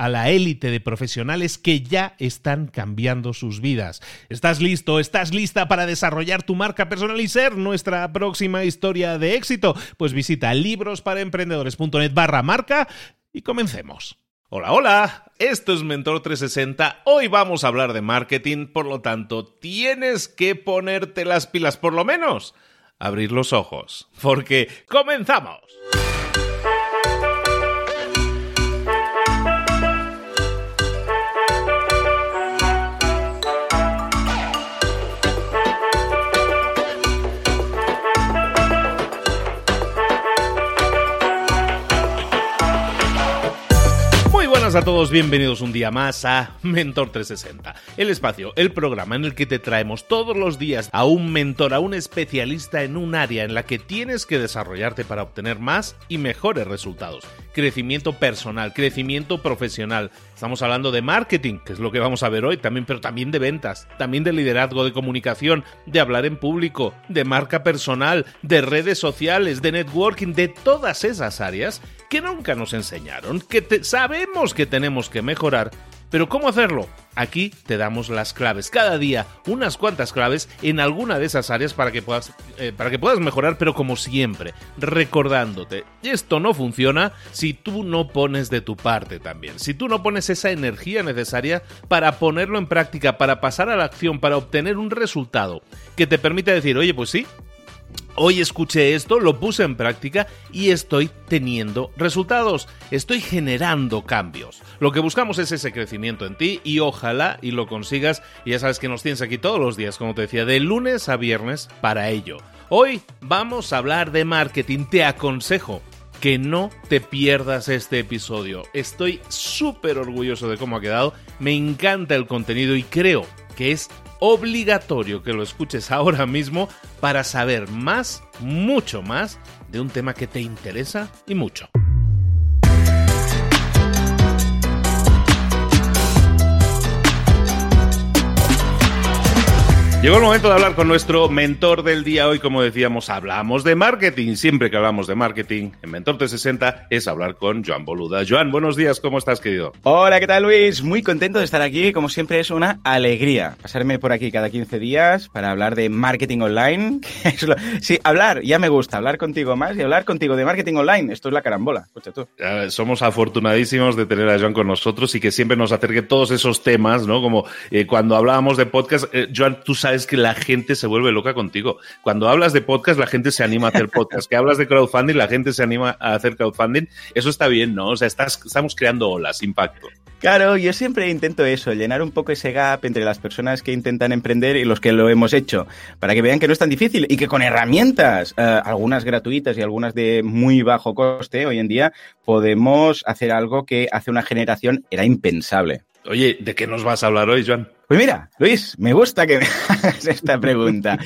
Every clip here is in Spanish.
a la élite de profesionales que ya están cambiando sus vidas. ¿Estás listo? ¿Estás lista para desarrollar tu marca personal y ser nuestra próxima historia de éxito? Pues visita librosparaemprendedores.net barra marca y comencemos. Hola, hola, esto es Mentor 360. Hoy vamos a hablar de marketing, por lo tanto, tienes que ponerte las pilas, por lo menos, abrir los ojos, porque comenzamos. A todos, bienvenidos un día más a Mentor 360, el espacio, el programa en el que te traemos todos los días a un mentor, a un especialista en un área en la que tienes que desarrollarte para obtener más y mejores resultados. Crecimiento personal, crecimiento profesional. Estamos hablando de marketing, que es lo que vamos a ver hoy también, pero también de ventas, también de liderazgo, de comunicación, de hablar en público, de marca personal, de redes sociales, de networking, de todas esas áreas que nunca nos enseñaron, que sabemos que tenemos que mejorar, pero ¿cómo hacerlo? Aquí te damos las claves. Cada día unas cuantas claves en alguna de esas áreas para que puedas, eh, para que puedas mejorar, pero como siempre, recordándote, esto no funciona si tú no pones de tu parte también. Si tú no pones esa energía necesaria para ponerlo en práctica, para pasar a la acción, para obtener un resultado que te permita decir, oye, pues sí, Hoy escuché esto, lo puse en práctica y estoy teniendo resultados, estoy generando cambios. Lo que buscamos es ese crecimiento en ti y ojalá y lo consigas. Y ya sabes que nos tienes aquí todos los días, como te decía, de lunes a viernes para ello. Hoy vamos a hablar de marketing, te aconsejo que no te pierdas este episodio. Estoy súper orgulloso de cómo ha quedado, me encanta el contenido y creo que es obligatorio que lo escuches ahora mismo para saber más, mucho más, de un tema que te interesa y mucho. Llegó el momento de hablar con nuestro mentor del día. Hoy, como decíamos, hablamos de marketing. Siempre que hablamos de marketing en Mentor 360 es hablar con Joan Boluda. Joan, buenos días, ¿cómo estás, querido? Hola, ¿qué tal, Luis? Muy contento de estar aquí. Como siempre, es una alegría pasarme por aquí cada 15 días para hablar de marketing online. Sí, hablar, ya me gusta, hablar contigo más y hablar contigo de marketing online. Esto es la carambola. Escucha tú. somos afortunadísimos de tener a Joan con nosotros y que siempre nos acerque todos esos temas, ¿no? Como eh, cuando hablábamos de podcast, eh, Joan, tú sabes es que la gente se vuelve loca contigo. Cuando hablas de podcast, la gente se anima a hacer podcast. Que hablas de crowdfunding, la gente se anima a hacer crowdfunding. Eso está bien, ¿no? O sea, estamos creando olas, impacto. Claro, yo siempre intento eso, llenar un poco ese gap entre las personas que intentan emprender y los que lo hemos hecho, para que vean que no es tan difícil y que con herramientas, eh, algunas gratuitas y algunas de muy bajo coste, hoy en día podemos hacer algo que hace una generación era impensable. Oye, ¿de qué nos vas a hablar hoy, Joan? Pues mira, Luis, me gusta que me hagas esta pregunta.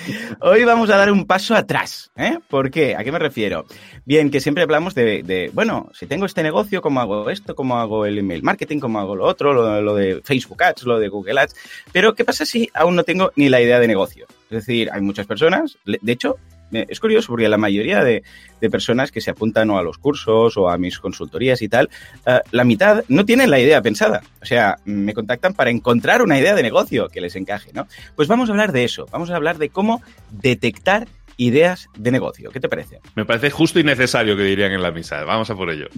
Hoy vamos a dar un paso atrás. ¿eh? ¿Por qué? ¿A qué me refiero? Bien, que siempre hablamos de, bueno, si tengo este negocio, ¿cómo hago esto? ¿Cómo hago el email marketing? ¿Cómo hago lo otro? Lo, lo de Facebook Ads, lo de Google Ads. Pero, ¿qué pasa si aún no tengo ni la idea de negocio? Es decir, hay muchas personas, de hecho, es curioso porque la mayoría de, personas que se apuntan o a los cursos o a mis consultorías y tal, eh, la mitad no tienen la idea pensada. O sea, me contactan para encontrar una idea de negocio que les encaje, ¿no? Pues vamos a hablar de eso. Vamos a hablar de cómo detectar ideas de negocio. ¿Qué te parece? Me parece justo y necesario que dirían en la misa. Vamos a por ello.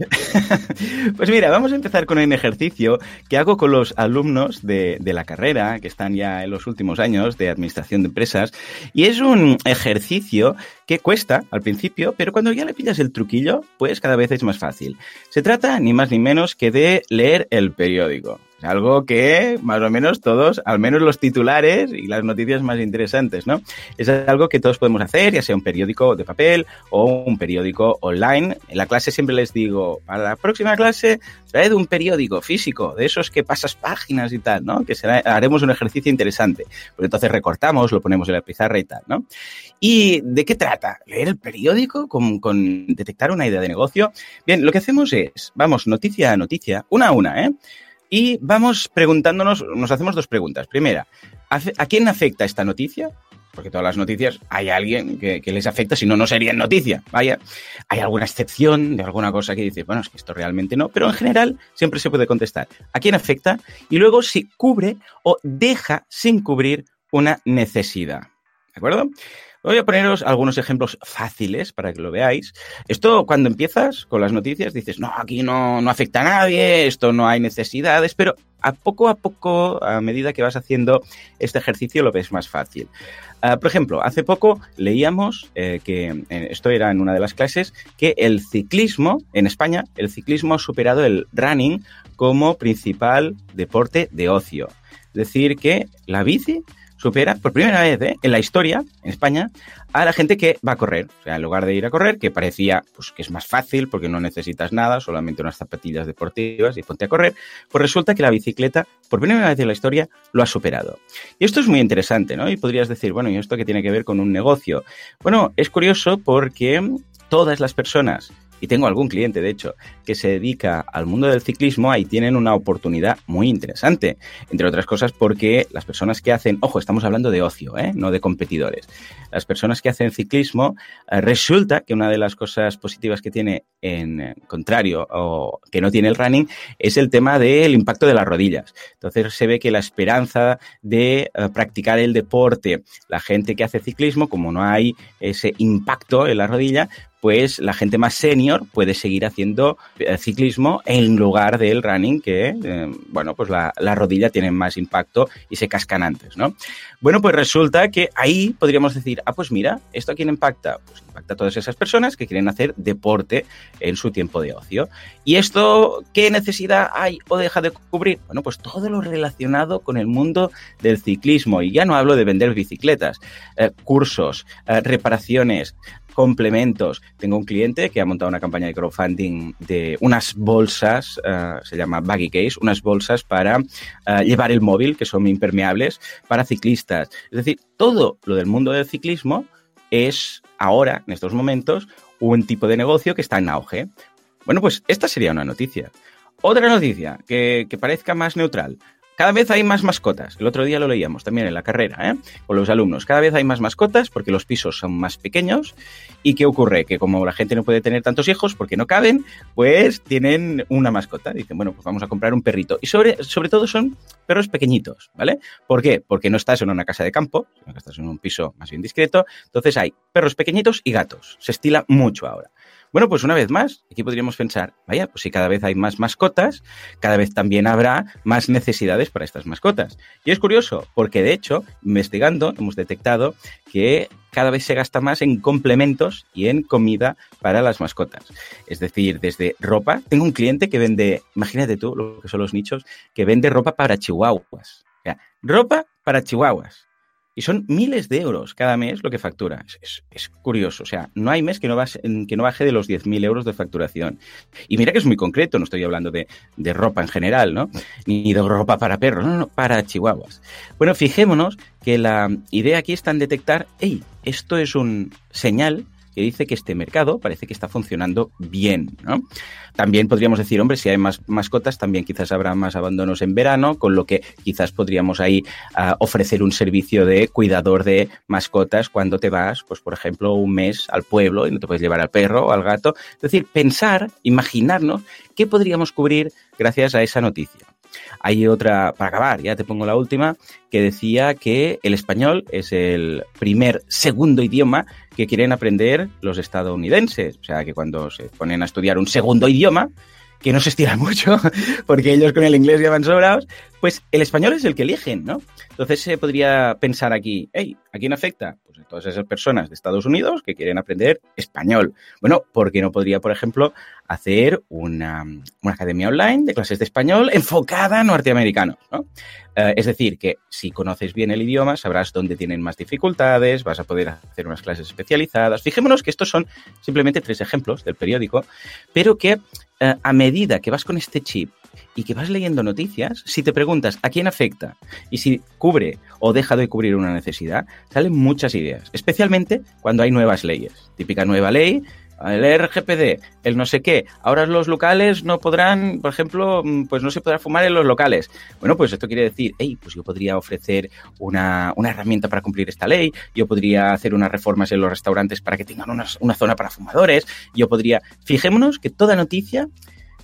pues mira, vamos a empezar con un ejercicio que hago con los alumnos de, de, la carrera, que están ya en los últimos años de administración de empresas. Y es un ejercicio que cuesta al principio, pero cuando ya le pillas el truquillo, pues cada vez es más fácil. Se trata ni más ni menos que de leer el periódico. Algo que más o menos todos, al menos los titulares y las noticias más interesantes, ¿no? Es algo que todos podemos hacer, ya sea un periódico de papel o un periódico online. En la clase siempre les digo, para la próxima clase, traed un periódico físico, de esos que pasas páginas y tal, ¿no? Que será, haremos un ejercicio interesante. Pues entonces recortamos, lo ponemos en la pizarra y tal, ¿no? ¿Y de qué trata? ¿Leer el periódico con, con detectar una idea de negocio? Bien, lo que hacemos es, vamos, noticia a noticia, una a una, ¿eh? Y vamos preguntándonos, nos hacemos dos preguntas. Primera, ¿a quién afecta esta noticia? Porque todas las noticias hay alguien que, les afecta, si no, no serían noticia. Vaya, hay alguna excepción de alguna cosa que dice, bueno, es que esto realmente no, pero en general siempre se puede contestar. ¿A quién afecta? Y luego si cubre o deja sin cubrir una necesidad. ¿De acuerdo? Voy a poneros algunos ejemplos fáciles para que lo veáis. Esto cuando empiezas con las noticias dices, no, aquí no, no afecta a nadie, esto no hay necesidades, pero a poco a poco, a medida que vas haciendo este ejercicio, lo ves más fácil. Uh, por ejemplo, hace poco leíamos eh, que, esto era en una de las clases, que el ciclismo, en España, el ciclismo ha superado el running como principal deporte de ocio. Es decir, que la bici supera por primera vez ¿eh? en la historia, en España, a la gente que va a correr. O sea, en lugar de ir a correr, que parecía pues, que es más fácil porque no necesitas nada, solamente unas zapatillas deportivas y ponte a correr, pues resulta que la bicicleta, por primera vez en la historia, lo ha superado. Y esto es muy interesante, ¿no? Y podrías decir, bueno, ¿y esto qué tiene que ver con un negocio? Bueno, es curioso porque todas las personas y tengo algún cliente, de hecho, que se dedica al mundo del ciclismo, ahí tienen una oportunidad muy interesante. Entre otras cosas porque las personas que hacen, ojo, estamos hablando de ocio, ¿eh? no de competidores. Las personas que hacen ciclismo, eh, resulta que una de las cosas positivas que tiene en eh, contrario o que no tiene el running es el tema del impacto de las rodillas. Entonces se ve que la esperanza de practicar el deporte, la gente que hace ciclismo, como no hay ese impacto en la rodilla, pues la gente más senior puede seguir haciendo eh, ciclismo en lugar del running, que, eh, bueno, pues la, rodilla tiene más impacto y se cascan antes, ¿no? Bueno, pues resulta que ahí podríamos decir, ah, pues mira, ¿esto a quién impacta? Pues impacta a todas esas personas que quieren hacer deporte en su tiempo de ocio. ¿Y esto qué necesidad hay o deja de cubrir? Bueno, pues todo lo relacionado con el mundo del ciclismo. Y ya no hablo de vender bicicletas, eh, cursos, reparaciones, complementos. Tengo un cliente que ha montado una campaña de crowdfunding de unas bolsas, uh, se llama Baggy Case, unas bolsas para uh, llevar el móvil, que son impermeables, para ciclistas. Es decir, todo lo del mundo del ciclismo es ahora, en estos momentos, un tipo de negocio que está en auge. Bueno, pues esta sería una noticia. Otra noticia que parezca más neutral. Cada vez hay más mascotas. El otro día lo leíamos también en la carrera, ¿eh? con los alumnos. Cada vez hay más mascotas porque los pisos son más pequeños. ¿Y qué ocurre? Que como la gente no puede tener tantos hijos porque no caben, pues tienen una mascota. Dicen, bueno, pues vamos a comprar un perrito. Y sobre, sobre todo son perros pequeñitos, ¿vale? ¿Por qué? Porque no estás en una casa de campo, sino que estás en un piso más bien discreto. Entonces hay perros pequeñitos y gatos. Se estila mucho ahora. Bueno, pues una vez más, aquí podríamos pensar, vaya, pues si cada vez hay más mascotas, cada vez también habrá más necesidades para estas mascotas. Y es curioso, porque de hecho, investigando, hemos detectado que cada vez se gasta más en complementos y en comida para las mascotas. Es decir, desde ropa. Tengo un cliente que vende, imagínate tú lo que son los nichos, que vende ropa para chihuahuas. O sea, ropa para chihuahuas. Y son miles de euros cada mes lo que factura. Es, es, curioso. O sea, no hay mes que no, baje, que no baje de los 10.000 euros de facturación. Y mira que es muy concreto, no estoy hablando de, de, ropa en general, ¿no? Ni de ropa para perros, no, no, para chihuahuas. Bueno, fijémonos que la idea aquí está en detectar, hey, esto es un señal que dice que este mercado parece que está funcionando bien. También podríamos decir, hombre, si hay más mascotas, también quizás habrá más abandonos en verano, con lo que quizás podríamos ahí uh, ofrecer un servicio de cuidador de mascotas cuando te vas, pues por ejemplo, un mes al pueblo y no te puedes llevar al perro o al gato. Es decir, pensar, imaginarnos qué podríamos cubrir gracias a esa noticia. Hay otra, para acabar, ya te pongo la última, que decía que el español es el primer segundo idioma que quieren aprender los estadounidenses. O sea, que cuando se ponen a estudiar un segundo idioma, que no se estira mucho, porque ellos con el inglés ya van sobrados, pues el español es el que eligen, ¿no? Entonces se podría pensar aquí, hey, ¿a quién afecta? Pues a todas esas personas de Estados Unidos que quieren aprender español. Bueno, ¿por qué no podría, por ejemplo, hacer una, una academia online de clases de español enfocada a norteamericanos, ¿no? Uh, es decir, que si conoces bien el idioma, sabrás dónde tienen más dificultades, vas a poder hacer unas clases especializadas. Fijémonos que estos son simplemente tres ejemplos del periódico, pero que uh, a medida que vas con este chip y que vas leyendo noticias, si te preguntas a quién afecta y si cubre o deja de cubrir una necesidad, salen muchas ideas, especialmente cuando hay nuevas leyes. Típica nueva ley, el RGPD, el no sé qué. Ahora los locales no podrán, por ejemplo, pues no se podrá fumar en los locales. Bueno, pues esto quiere decir, hey, pues yo podría ofrecer una, una herramienta para cumplir esta ley, yo podría hacer unas reformas en los restaurantes para que tengan una, una zona para fumadores, yo podría... Fijémonos que toda noticia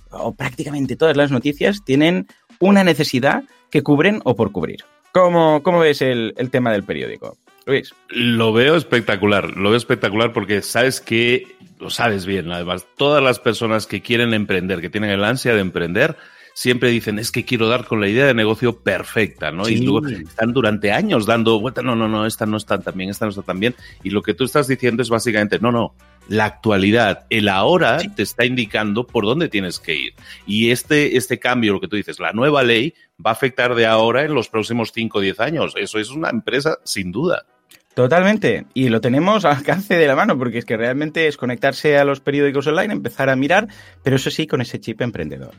o prácticamente todas las noticias tienen una necesidad que cubren o por cubrir. ¿Cómo, cómo ves el, el, tema del periódico? Luis. Lo veo espectacular, lo veo espectacular porque sabes que, lo sabes bien, además, todas las personas que quieren emprender, que tienen el ansia de emprender, siempre dicen, es que quiero dar con la idea de negocio perfecta, ¿no? Sí. Y luego están durante años dando vuelta, no, no, no, esta no está tan bien, esta no está tan bien. Y lo que tú estás diciendo es básicamente, no, no, la actualidad, el ahora sí. te está indicando por dónde tienes que ir. Y este, este cambio, lo que tú dices, la nueva ley va a afectar de ahora en los próximos 5 o 10 años. Eso es una empresa sin duda. Totalmente. Y lo tenemos al alcance de la mano, porque es que realmente es conectarse a los periódicos online, empezar a mirar, pero eso sí, con ese chip emprendedor.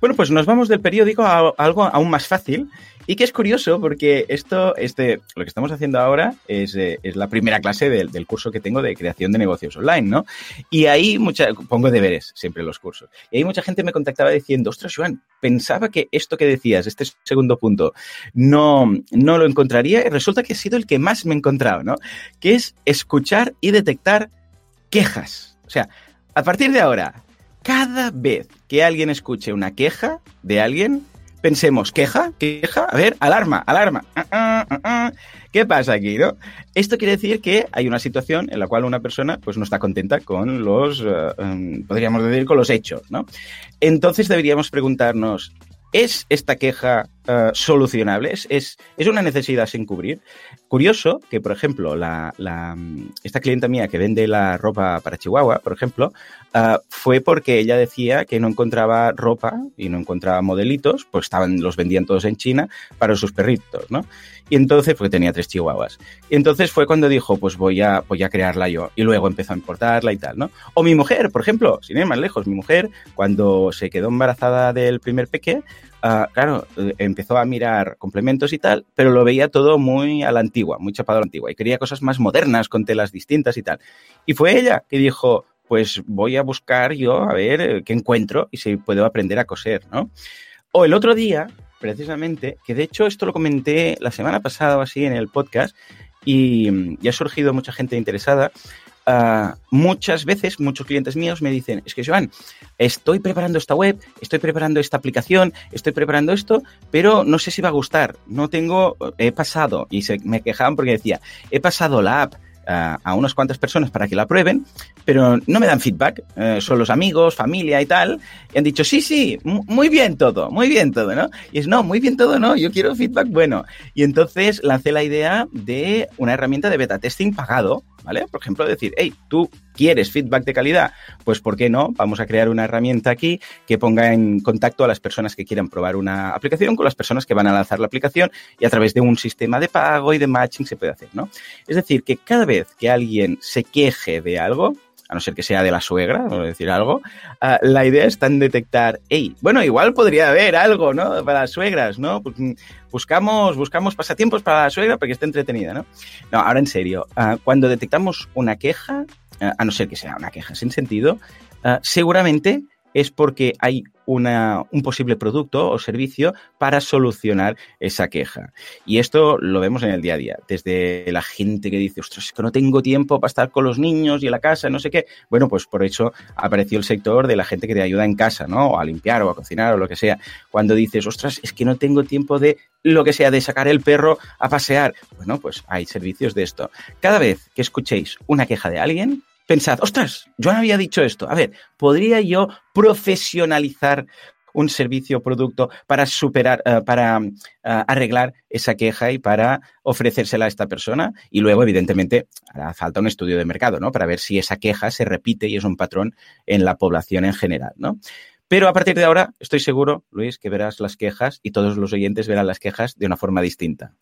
Bueno, pues nos vamos del periódico a algo aún más fácil y que es curioso porque esto, este, lo que estamos haciendo ahora es, eh, la primera clase del, del, curso que tengo de creación de negocios online, ¿no? Y ahí mucha, pongo deberes siempre en los cursos. Y ahí mucha gente me contactaba diciendo, ostras, Joan, pensaba que esto que decías, este segundo punto, no, no lo encontraría y resulta que ha sido el que más me he encontrado, ¿no? Que es escuchar y detectar quejas. O sea, a partir de ahora, cada vez que alguien escuche una queja de alguien, pensemos, ¿queja? ¿Queja? A ver, alarma, alarma. Uh, uh, uh, ¿Qué pasa aquí, no? Esto quiere decir que hay una situación en la cual una persona pues no está contenta con los, um, podríamos decir, con los hechos, ¿no? Entonces deberíamos preguntarnos, ¿Es esta queja uh, solucionable? ¿Es, ¿Es, ¿Es, una necesidad sin cubrir? Curioso que, por ejemplo, la, esta clienta mía que vende la ropa para Chihuahua, por ejemplo, uh, fue porque ella decía que no encontraba ropa y no encontraba modelitos, pues estaban, los vendían todos en China para sus perritos, ¿no? Y entonces, porque tenía tres chihuahuas. Y entonces fue cuando dijo, pues voy a, voy a crearla yo. Y luego empezó a importarla y tal, ¿no? O mi mujer, por ejemplo, sin ir más lejos, mi mujer, cuando se quedó embarazada del primer peque, Uh, claro, empezó a mirar complementos y tal, pero lo veía todo muy a la antigua, muy chapado a la antigua, y quería cosas más modernas, con telas distintas y tal. Y fue ella que dijo, pues voy a buscar yo a ver qué encuentro y si puedo aprender a coser, ¿no? O el otro día, precisamente, que de hecho esto lo comenté la semana pasada o así en el podcast, y, y ha surgido mucha gente interesada, Uh, muchas veces, muchos clientes míos me dicen, es que Joan, estoy preparando esta web, estoy preparando esta aplicación, estoy preparando esto, pero no sé si va a gustar. No tengo, he pasado, y se, me quejaban porque decía, he pasado la app uh, a unas cuantas personas para que la prueben, pero no me dan feedback. Uh, son los amigos, familia y tal. Y han dicho, sí, sí, muy bien todo, muy bien todo, ¿no? Y es, no, muy bien todo, no, yo quiero feedback bueno. Y entonces lancé la idea de una herramienta de beta testing pagado ¿vale? Por ejemplo, decir, hey, tú quieres feedback de calidad, pues ¿por qué no? Vamos a crear una herramienta aquí que ponga en contacto a las personas que quieran probar una aplicación con las personas que van a lanzar la aplicación y a través de un sistema de pago y de matching se puede hacer, ¿no? Es decir, que cada vez que alguien se queje de algo, a no ser que sea de la suegra, o decir algo, uh, la idea está en detectar, hey, bueno, igual podría haber algo, ¿no? Para las suegras, ¿no? Pues, buscamos, buscamos pasatiempos para la suegra para que esté entretenida, ¿no? No, ahora en serio, uh, cuando detectamos una queja, uh, a no ser que sea una queja sin sentido, seguramente es porque hay una, un posible producto o servicio para solucionar esa queja. Y esto lo vemos en el día a día, desde la gente que dice, ostras, es que no tengo tiempo para estar con los niños y en la casa, no sé qué. Bueno, pues por eso apareció el sector de la gente que te ayuda en casa, ¿no? O a limpiar o a cocinar o lo que sea. Cuando dices, ostras, es que no tengo tiempo de lo que sea, de sacar el perro a pasear. Bueno, pues hay servicios de esto. Cada vez que escuchéis una queja de alguien, pensad, ostras, yo no había dicho esto. A ver, ¿podría yo profesionalizar un servicio o producto para superar, uh, para uh, arreglar esa queja y para ofrecérsela a esta persona. Y luego, evidentemente, hará falta un estudio de mercado, ¿no? Para ver si esa queja se repite y es un patrón en la población en general, ¿no? Pero a partir de ahora, estoy seguro, Luis, que verás las quejas y todos los oyentes verán las quejas de una forma distinta.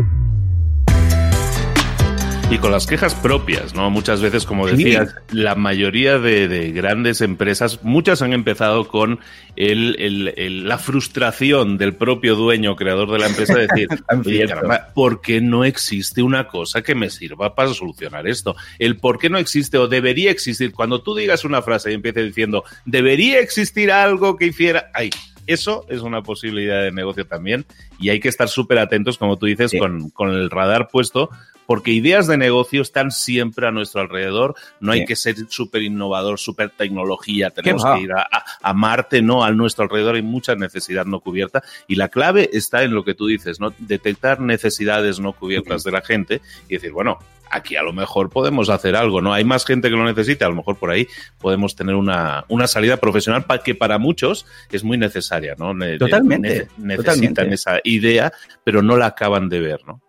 Y con las quejas propias, ¿no? Muchas veces, como decías, sí. la mayoría de, de, grandes empresas, muchas han empezado con el, el, el, la frustración del propio dueño, creador de la empresa, de decir, oye, caramba, ¿por qué no existe una cosa que me sirva para solucionar esto? El por qué no existe o debería existir. Cuando tú digas una frase y empieces diciendo, debería existir algo que hiciera... ¡Ay! Eso es una posibilidad de negocio también y hay que estar súper atentos, como tú dices, sí. con, con el radar puesto, porque ideas de negocio están siempre a nuestro alrededor. No hay sí. que ser súper innovador, súper tecnología. Tenemos que ir a, a, a, Marte, no, a nuestro alrededor hay mucha necesidad no cubierta. Y la clave está en lo que tú dices, ¿no? Detectar necesidades no cubiertas de la gente y decir, bueno, aquí a lo mejor podemos hacer algo, ¿no? Hay más gente que lo necesita, a lo mejor por ahí podemos tener una, una salida profesional para que para muchos es muy necesaria, ¿no? Totalmente. Ne necesitan totalmente. esa idea, pero no la acaban de ver, ¿no?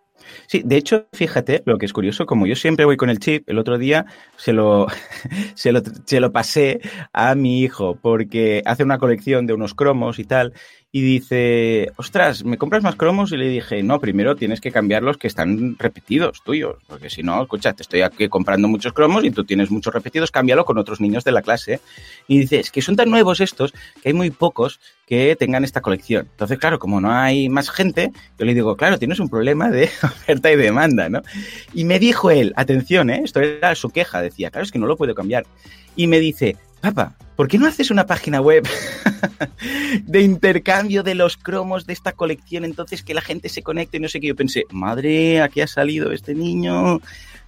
Sí, de hecho, fíjate, lo que es curioso, como yo siempre voy con el chip, el otro día se lo, se lo, se lo pasé a mi hijo porque hace una colección de unos cromos y tal, y dice, ostras, ¿me compras más cromos? Y le dije, no, primero tienes que cambiar los que están repetidos tuyos, porque si no, escucha, te estoy aquí comprando muchos cromos y tú tienes muchos repetidos, cámbialo con otros niños de la clase. Y dice, es que son tan nuevos estos que hay muy pocos que tengan esta colección. Entonces, claro, como no hay más gente, yo le digo, claro, tienes un problema de oferta y demanda, ¿no? Y me dijo él, atención, ¿eh? esto era su queja, decía, claro, es que no lo puedo cambiar. Y me dice, papá, ¿por qué no haces una página web de intercambio de los cromos de esta colección? Entonces que la gente se conecte y no sé qué. Yo pensé, madre, aquí ha salido este niño.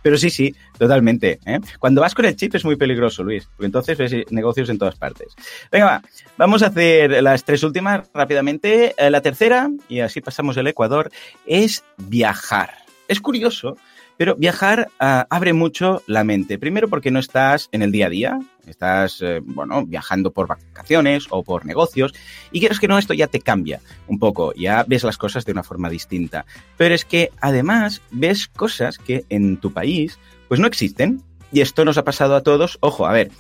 Pero sí, sí, totalmente. ¿eh? Cuando vas con el chip es muy peligroso, Luis, porque entonces ves negocios en todas partes. Venga, va, vamos a hacer las tres últimas rápidamente. Eh, la tercera, y así pasamos el Ecuador, es viajar. Es curioso, pero viajar uh, abre mucho la mente. Primero porque no estás en el día a día, estás, eh, bueno, viajando por vacaciones o por negocios y quieres que no, esto ya te cambia un poco, ya ves las cosas de una forma distinta. Pero es que además ves cosas que en tu país pues no existen y esto nos ha pasado a todos. Ojo, a ver,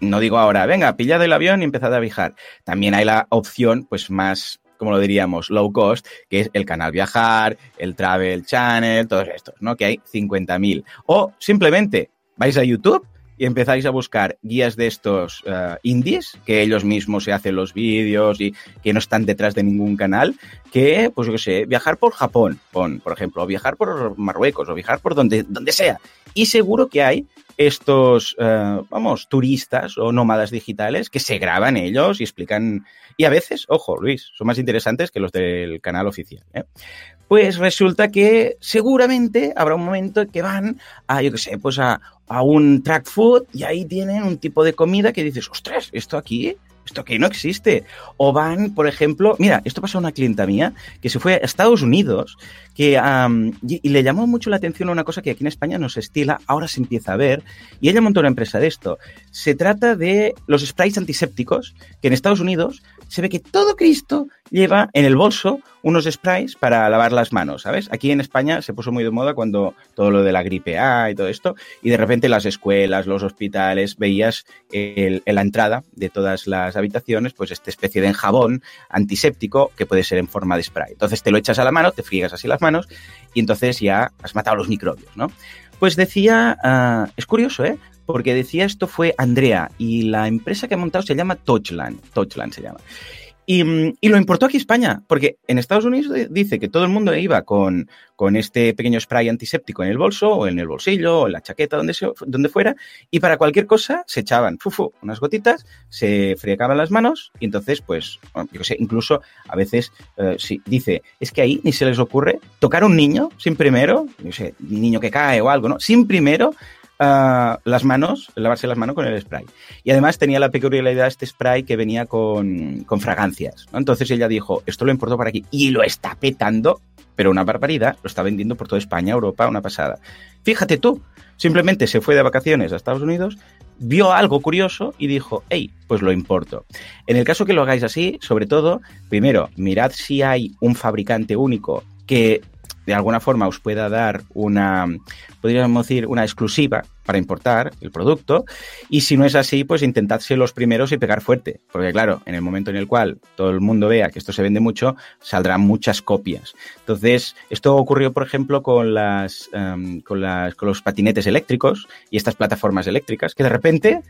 no digo ahora, venga, pillad el avión y empezad a viajar. También hay la opción pues más como lo diríamos, low cost, que es el canal Viajar, el Travel Channel, todos estos, ¿no? Que hay 50.000. O simplemente vais a YouTube y empezáis a buscar guías de estos uh, indies, que ellos mismos se hacen los vídeos y que no están detrás de ningún canal, que, pues yo qué sé, viajar por Japón, por ejemplo, o viajar por Marruecos, o viajar por donde, donde sea. Y seguro que hay estos, uh, vamos, turistas o nómadas digitales que se graban ellos y explican. Y a veces, ojo, Luis, son más interesantes que los del canal oficial. ¿eh? Pues resulta que seguramente habrá un momento que van a, yo qué sé, pues a, a un track food y ahí tienen un tipo de comida que dices, ostras, esto aquí esto aquí no existe. O van, por ejemplo, mira, esto pasó a una clienta mía que se fue a Estados Unidos que, y, y, le llamó mucho la atención una cosa que aquí en España no se estila, ahora se empieza a ver, y ella montó una empresa de esto. Se trata de los sprays antisépticos, que en Estados Unidos se ve que todo Cristo lleva en el bolso unos sprays para lavar las manos, ¿sabes? Aquí en España se puso muy de moda cuando todo lo de la gripe A y todo esto, y de repente las escuelas, los hospitales, veías en la entrada de todas las habitaciones, pues esta especie de enjabón antiséptico que puede ser en forma de spray. Entonces te lo echas a la mano, te friegas así las manos y entonces ya has matado los microbios, ¿no? Pues decía, uh, es curioso, ¿eh? Porque decía esto fue Andrea y la empresa que ha montado se llama Touchland, Touchland se llama. Y, y, lo importó aquí España, porque en Estados Unidos dice que todo el mundo iba con, con, este pequeño spray antiséptico en el bolso, o en el bolsillo, o en la chaqueta, donde, donde fuera, y para cualquier cosa se echaban fufu, unas gotitas, se fregaban las manos, y entonces, pues, yo sé, incluso a veces eh, dice, es que ahí ni se les ocurre tocar a un niño sin primero, yo sé, niño que cae o algo, ¿no? Sin primero Las manos, lavarse las manos con el spray. Y además tenía la peculiaridad de este spray que venía con, con fragancias. Entonces ella dijo, esto lo importó para aquí y lo está petando, pero una barbaridad, lo está vendiendo por toda España, Europa, una pasada. Fíjate tú, simplemente se fue de vacaciones a Estados Unidos, vio algo curioso y dijo, hey, pues lo importo. En el caso que lo hagáis así, sobre todo, primero, mirad si hay un fabricante único que de alguna forma os pueda dar una, podríamos decir, una exclusiva para importar el producto. Y si no es así, pues intentad ser los primeros y pegar fuerte. Porque claro, en el momento en el cual todo el mundo vea que esto se vende mucho, saldrán muchas copias. Entonces, esto ocurrió, por ejemplo, con las, um, con las, con los patinetes eléctricos y estas plataformas eléctricas, que de repente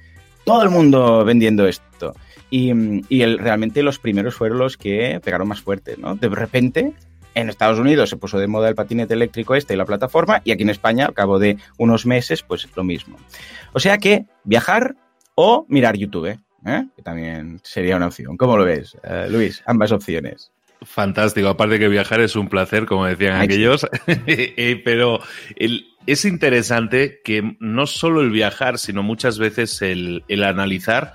todo el mundo vendiendo esto. Y, y realmente los primeros fueron los que pegaron más fuerte, ¿no? De repente en Estados Unidos se puso de moda el patinete eléctrico este y la plataforma, y aquí en España, al cabo de unos meses, pues lo mismo. O sea que viajar o mirar YouTube, ¿eh? que también sería una opción. ¿Cómo lo ves, uh, Luis? Ambas opciones. Fantástico. Aparte que viajar es un placer, como decían Ay, aquellos. Sí. Pero el, es interesante que no solo el viajar, sino muchas veces el, el analizar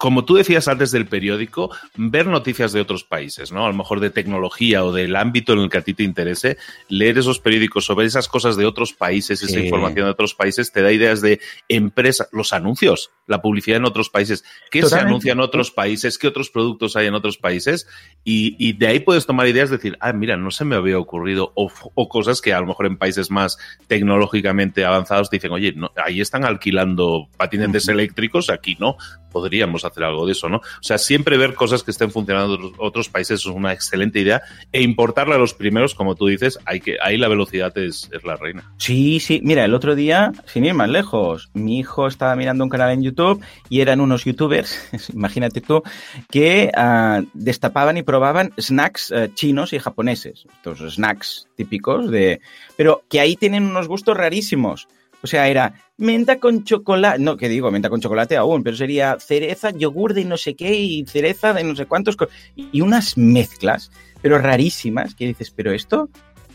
como tú decías antes del periódico, ver noticias de otros países, ¿no? A lo mejor de tecnología o del ámbito en el que a ti te interese, leer esos periódicos sobre esas cosas de otros países, esa sí. información de otros países, te da ideas de empresas, los anuncios, la publicidad en otros países, qué Totalmente. se anuncia en otros países, qué otros productos hay en otros países, y, y, de ahí puedes tomar ideas, decir, ah, mira, no se me había ocurrido, o, o cosas que a lo mejor en países más tecnológicamente avanzados te dicen, oye, no, ahí están alquilando patinetes uh -huh. eléctricos, aquí no, podríamos hacer algo de eso, ¿no? O sea, siempre ver cosas que estén funcionando en otros países es una excelente idea e importarla a los primeros, como tú dices, hay que, ahí la velocidad es, es, la reina. Sí, sí, mira, el otro día, sin ir más lejos, mi hijo estaba mirando un canal en YouTube y eran unos youtubers, imagínate tú, que uh, destapaban y probaban snacks uh, chinos y japoneses, estos snacks típicos de... pero que ahí tienen unos gustos rarísimos. O sea, era menta con chocolate, no, que digo, menta con chocolate aún, pero sería cereza, yogur de no sé qué y cereza de no sé cuántos, y unas mezclas, pero rarísimas, que dices, pero esto,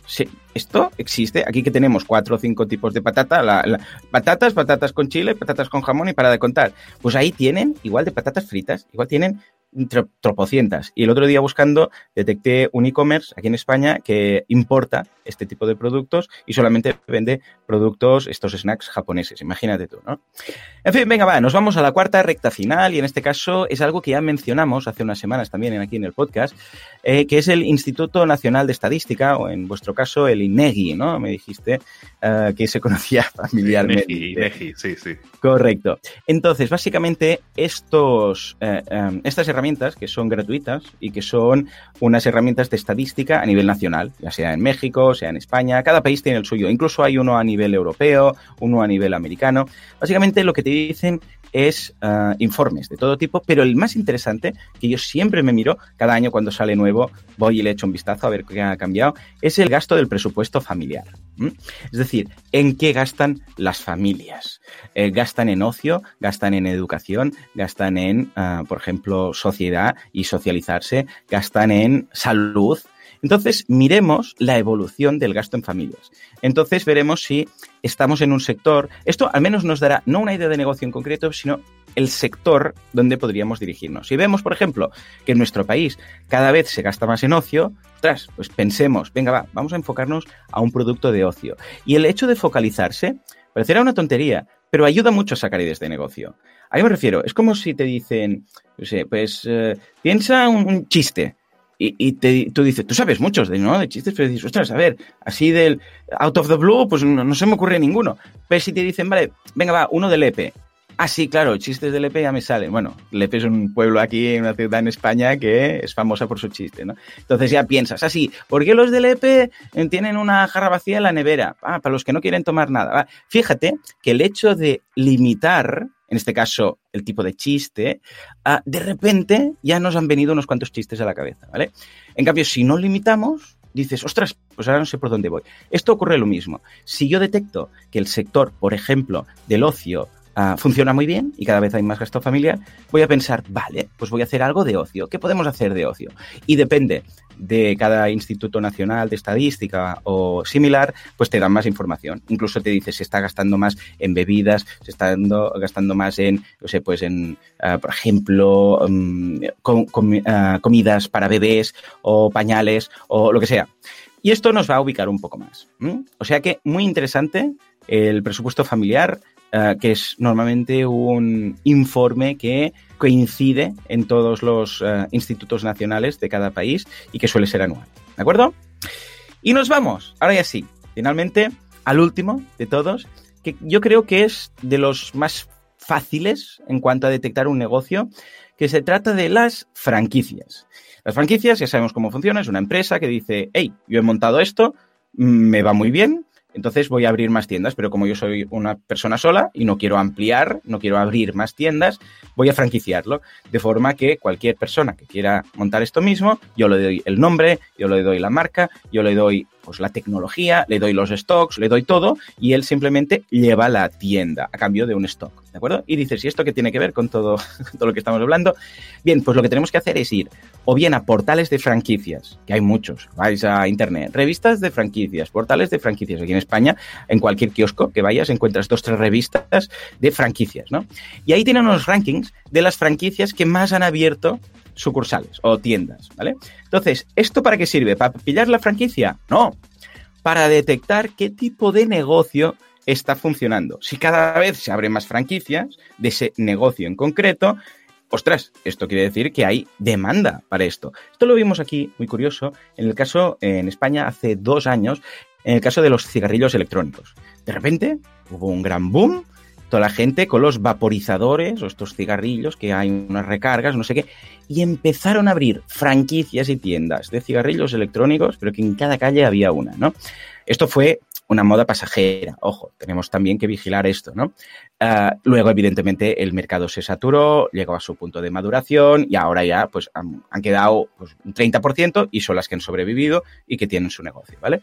sí, esto existe. Aquí que tenemos cuatro o cinco tipos de patata, patatas, patatas con chile, patatas con jamón y para de contar. Pues ahí tienen, igual de patatas fritas, igual tienen tropocientas. Y el otro día buscando detecté un e-commerce aquí en España que importa este tipo de productos y solamente vende productos, estos snacks japoneses. Imagínate tú, ¿no? En fin, venga, va, nos vamos a la cuarta recta final y en este caso es algo que ya mencionamos hace unas semanas también aquí en el podcast, eh, que es el Instituto Nacional de Estadística o en vuestro caso el INEGI, ¿no? Me dijiste uh, que se conocía familiarmente. INEGI, INEGI, sí, sí. Correcto. Entonces, básicamente estos, uh, um, estas herramientas herramientas que son gratuitas y que son unas herramientas de estadística a nivel nacional, ya sea en México, sea en España, cada país tiene el suyo, incluso hay uno a nivel europeo, uno a nivel americano. Básicamente lo que te dicen es uh, informes de todo tipo, pero el más interesante, que yo siempre me miro, cada año cuando sale nuevo, voy y le echo un vistazo a ver qué ha cambiado, es el gasto del presupuesto familiar. Es decir, ¿en qué gastan las familias? Eh, gastan en ocio, gastan en educación, gastan en, uh, por ejemplo, sociedad y socializarse, gastan en salud, entonces, miremos la evolución del gasto en familias. Entonces, veremos si estamos en un sector, esto al menos nos dará no una idea de negocio en concreto, sino el sector donde podríamos dirigirnos. Si vemos, por ejemplo, que en nuestro país cada vez se gasta más en ocio, tras, pues pensemos, venga, va, vamos a enfocarnos a un producto de ocio. Y el hecho de focalizarse parecerá una tontería, pero ayuda mucho a sacar ideas de negocio. A qué me refiero? Es como si te dicen, no sé, pues eh, piensa un, un chiste y, te, tú dices, tú sabes muchos de, ¿no? de chistes, pero dices, ostras, a ver, así del out of the blue, pues no, se me ocurre ninguno. Pero si te dicen, vale, venga, va, uno de Lepe. Ah, sí, claro, chistes de Lepe ya me salen. Bueno, Lepe es un pueblo aquí, una ciudad en España que es famosa por su chiste, ¿no? Entonces ya piensas, así, ah, ¿por qué los de Lepe tienen una jarra vacía en la nevera? Ah, para los que no quieren tomar nada. Fíjate que el hecho de limitar en este caso el tipo de chiste, ah, de repente ya nos han venido unos cuantos chistes a la cabeza, ¿vale? En cambio, si no limitamos, dices, ostras, pues ahora no sé por dónde voy. Esto ocurre lo mismo. Si yo detecto que el sector, por ejemplo, del ocio Ah, funciona muy bien y cada vez hay más gasto familiar, voy a pensar, vale, pues voy a hacer algo de ocio. ¿Qué podemos hacer de ocio? Y depende de cada instituto nacional de estadística o similar, pues te dan más información. Incluso te dice si está gastando más en bebidas, se está gastando más en, no sé, pues en, ah, por ejemplo, mm, ah, comidas para bebés o pañales o lo que sea. Y esto nos va a ubicar un poco más. O sea que muy interesante el presupuesto familiar eh, que es normalmente un informe que coincide en todos los eh, institutos nacionales de cada país y que suele ser anual. ¿De acuerdo? Y nos vamos, ahora ya sí, finalmente al último de todos, que yo creo que es de los más fáciles en cuanto a detectar un negocio, que se trata de las franquicias. Las franquicias, ya sabemos cómo funciona, es una empresa que dice, hey, yo he montado esto, me va muy bien, entonces voy a abrir más tiendas, pero como yo soy una persona sola y no quiero ampliar, no quiero abrir más tiendas, voy a franquiciarlo. De forma que cualquier persona que quiera montar esto mismo, yo le doy el nombre, yo le doy la marca, yo le doy pues la tecnología, le doy los stocks, le doy todo y él simplemente lleva la tienda a cambio de un stock, ¿de acuerdo? Y dices, ¿y esto qué tiene que ver con todo, todo lo que estamos hablando? Bien, pues lo que tenemos que hacer es ir o bien a portales de franquicias, que hay muchos, vais a internet, revistas de franquicias, portales de franquicias. Aquí en España, en cualquier kiosco que vayas, encuentras dos, tres revistas de franquicias, ¿no? Y ahí tienen unos rankings de las franquicias que más han abierto sucursales o tiendas, ¿vale? Entonces, ¿esto para qué sirve? ¿Para pillar la franquicia? No, para detectar qué tipo de negocio está funcionando. Si cada vez se abren más franquicias de ese negocio en concreto, ostras, esto quiere decir que hay demanda para esto. Esto lo vimos aquí, muy curioso, en el caso en España hace dos años, en el caso de los cigarrillos electrónicos. De repente hubo un gran boom toda la gente con los vaporizadores o estos cigarrillos que hay unas recargas, no sé qué, y empezaron a abrir franquicias y tiendas de cigarrillos electrónicos, pero que en cada calle había una, ¿no? Esto fue una moda pasajera. Ojo, tenemos también que vigilar esto, ¿no? Ah, luego, evidentemente, el mercado se saturó, llegó a su punto de maduración y ahora ya pues, han, quedado pues, un 30% y son las que han sobrevivido y que tienen su negocio, ¿vale?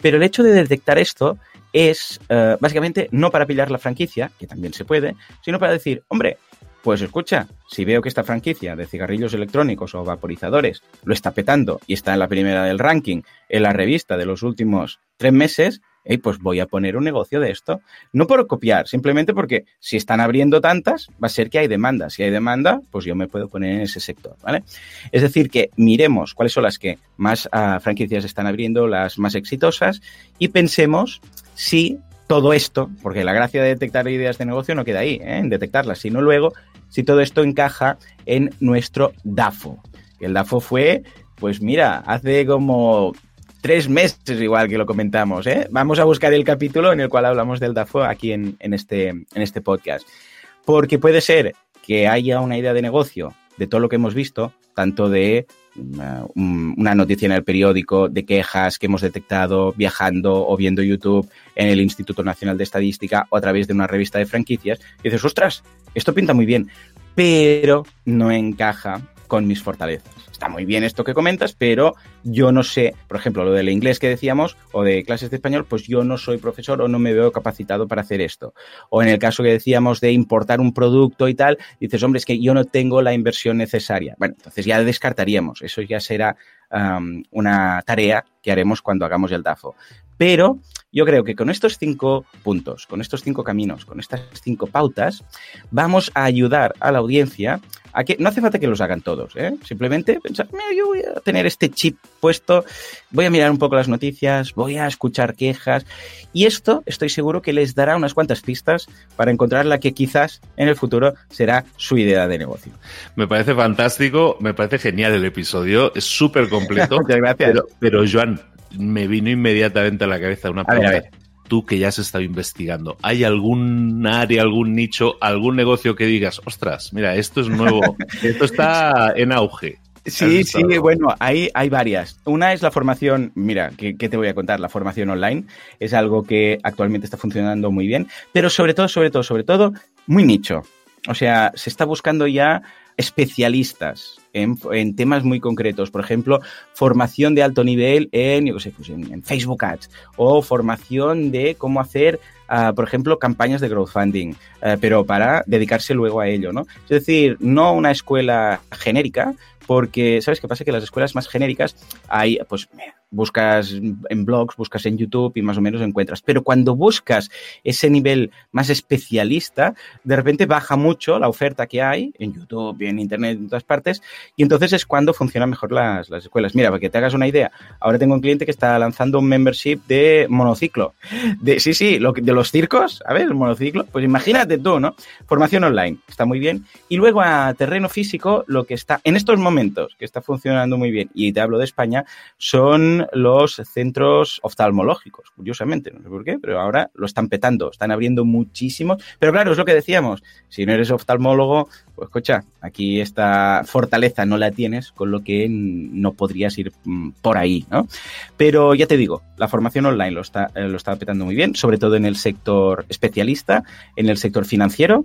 Pero el hecho de detectar esto es eh, básicamente no para pillar la franquicia, que también se puede, sino para decir, hombre, pues escucha, si veo que esta franquicia de cigarrillos electrónicos o vaporizadores lo está petando y está en la primera del ranking en la revista de los últimos tres meses, pues voy a poner un negocio de esto. No por copiar, simplemente porque si están abriendo tantas, va a ser que hay demanda. Si hay demanda, pues yo me puedo poner en ese sector, ¿vale? Es decir, que miremos cuáles son las que más ah, franquicias están abriendo, las más exitosas, y pensemos si todo esto, porque la gracia de detectar ideas de negocio no queda ahí, ¿eh? en detectarlas, sino luego si todo esto encaja en nuestro DAFO. El DAFO fue, pues mira, hace como tres meses igual que lo comentamos. ¿eh? Vamos a buscar el capítulo en el cual hablamos del DAFO aquí en, este, en este podcast. Porque puede ser que haya una idea de negocio de todo lo que hemos visto, tanto de una noticia en el periódico de quejas que hemos detectado viajando o viendo YouTube en el Instituto Nacional de Estadística o a través de una revista de franquicias, y dices, ostras, esto pinta muy bien, pero no encaja con mis fortalezas. Está muy bien esto que comentas, pero yo no sé, por ejemplo, lo del inglés que decíamos o de clases de español, pues yo no soy profesor o no me veo capacitado para hacer esto. O en el caso que decíamos de importar un producto y tal, dices, hombre, es que yo no tengo la inversión necesaria. Bueno, entonces ya descartaríamos, eso ya será una tarea que haremos cuando hagamos el DAFO. Pero yo creo que con estos cinco puntos, con estos cinco caminos, con estas cinco pautas, vamos a ayudar a la audiencia a que no hace falta que los hagan todos, ¿eh? simplemente pensar, mira, yo voy a tener este chip puesto, voy a mirar un poco las noticias, voy a escuchar quejas y esto estoy seguro que les dará unas cuantas pistas para encontrar la que quizás en el futuro será su idea de negocio. Me parece fantástico, me parece genial el episodio, es súper completo. Muchas gracias. Pero, pero, Joan, me vino inmediatamente a la cabeza una pregunta. A ver, a ver tú que ya has estado investigando, ¿hay algún área, algún nicho, algún negocio que digas, ostras, mira, esto es nuevo, esto está en auge? Sí, sí, bueno, hay, hay varias. Una es la formación, mira, ¿qué, te voy a contar? La formación online es algo que actualmente está funcionando muy bien, pero sobre todo, sobre todo, sobre todo, muy nicho. O sea, se está buscando ya especialistas en, temas muy concretos. Por ejemplo, formación de alto nivel en, yo sé, pues en, Facebook Ads o formación de cómo hacer, uh, por ejemplo, campañas de crowdfunding, uh, pero para dedicarse luego a ello, ¿no? Es decir, no una escuela genérica, porque, ¿sabes qué pasa? Que las escuelas más genéricas hay, pues, buscas en blogs, buscas en YouTube y más o menos encuentras. Pero cuando buscas ese nivel más especialista, de repente baja mucho la oferta que hay en YouTube en Internet en todas partes y entonces es cuando funcionan mejor las, las escuelas. Mira, para que te hagas una idea, ahora tengo un cliente que está lanzando un membership de monociclo. De, sí, sí, de los circos, a ver, el monociclo, pues imagínate tú, ¿no? Formación online, está muy bien. Y luego a terreno físico, lo que está en estos momentos, que está funcionando muy bien, y te hablo de España, son los centros oftalmológicos, curiosamente, no sé por qué, pero ahora lo están petando, están abriendo muchísimo. Pero claro, es lo que decíamos, si no eres oftalmólogo, pues escucha, aquí esta fortaleza no la tienes, con lo que no podrías ir mm, por ahí, ¿no? Pero ya te digo, la formación online lo está, eh, lo está petando muy bien, sobre todo en el sector especialista, en el sector financiero,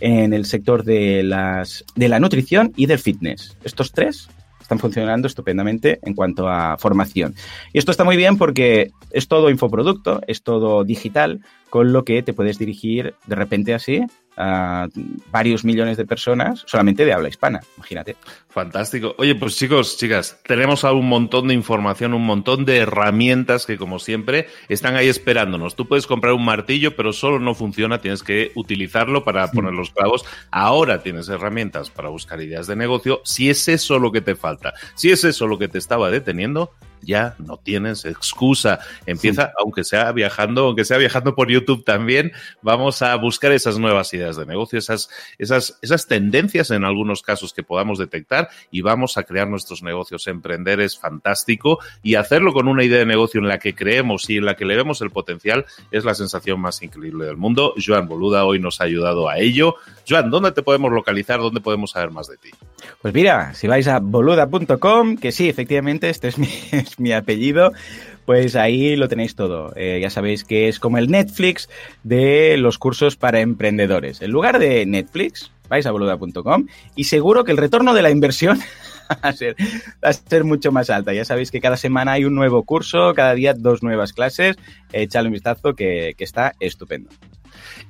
en el sector de, las, de la nutrición y del fitness. Estos tres están funcionando estupendamente en cuanto a formación. Y esto está muy bien porque es todo infoproducto, es todo digital, con lo que te puedes dirigir de repente así a varios millones de personas solamente de habla hispana, imagínate. Fantástico. Oye, pues chicos, chicas, tenemos un montón de información, un montón de herramientas que como siempre están ahí esperándonos. Tú puedes comprar un martillo, pero solo no funciona, tienes que utilizarlo para poner los clavos. Ahora tienes herramientas para buscar ideas de negocio. Si es eso lo que te falta, si es eso lo que te estaba deteniendo, ya no tienes excusa. Empieza, aunque sea viajando, aunque sea viajando por YouTube también, vamos a buscar esas nuevas ideas de negocio, esas, esas, esas tendencias en algunos casos que podamos detectar y vamos a crear nuestros negocios. Emprender es fantástico y hacerlo con una idea de negocio en la que creemos y en la que le vemos el potencial es la sensación más increíble del mundo. Joan Boluda hoy nos ha ayudado a ello. Joan, ¿dónde te podemos localizar? ¿Dónde podemos saber más de ti? Pues mira, si vais a boluda.com, que sí, efectivamente, este es mi, mi apellido, pues ahí lo tenéis todo. Eh, ya sabéis que es como el Netflix de los cursos para emprendedores. En lugar de Netflix, vais a boluda.com y seguro que el retorno de la inversión va a, ser, va a ser mucho más alta. Ya sabéis que cada semana hay un nuevo curso, cada día dos nuevas clases. Echadle un vistazo que, que está estupendo.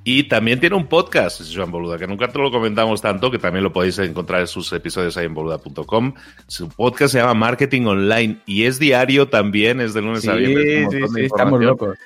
Y también tiene un podcast, Joan Boluda, que nunca te lo comentamos tanto, que también lo podéis encontrar en sus episodios ahí en boluda.com. Su podcast se llama Marketing Online y es diario también, es de lunes a viernes. Sí, sí, estamos locos.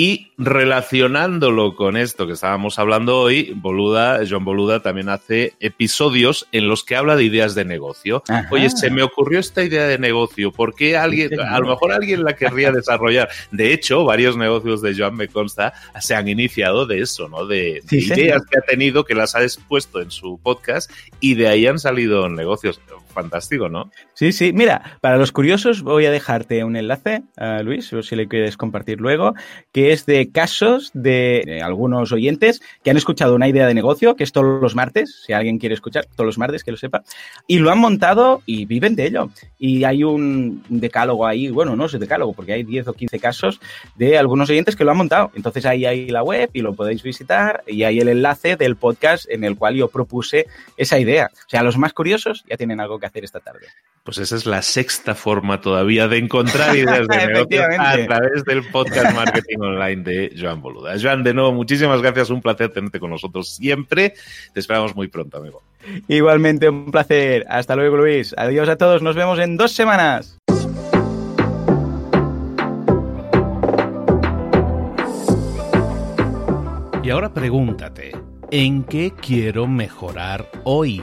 Y relacionándolo con esto que estábamos hablando hoy, Boluda, John Boluda también hace episodios en los que habla de ideas de negocio. Oye, se me ocurrió esta idea de negocio, ¿por qué alguien, a lo mejor alguien la querría desarrollar? De hecho, varios negocios de Joan, me consta, se han iniciado de eso, ¿no? De, ideas que ha tenido, que las ha expuesto en su podcast y de ahí han salido negocios fantástico, ¿no? Sí, sí. Mira, para los curiosos voy a dejarte un enlace, uh, Luis, si le quieres compartir luego, que es de casos de, algunos oyentes que han escuchado una idea de negocio, que es todos los martes, si alguien quiere escuchar, todos los martes, que lo sepa, y lo han montado y viven de ello. Y hay un decálogo ahí, bueno, no es decálogo, porque hay 10 o 15 casos de algunos oyentes que lo han montado. Entonces ahí hay la web y lo podéis visitar y hay el enlace del podcast en el cual yo propuse esa idea. O sea, los más curiosos ya tienen algo que hacer esta tarde. Pues esa es la sexta forma todavía de encontrar ideas de negocio a través del podcast Marketing Online de Joan Boluda. Joan, de nuevo, muchísimas gracias. Un placer tenerte con nosotros siempre. Te esperamos muy pronto, amigo. Igualmente, un placer. Hasta luego, Luis. Adiós a todos. Nos vemos en dos semanas. Y ahora pregúntate, ¿en qué quiero mejorar hoy?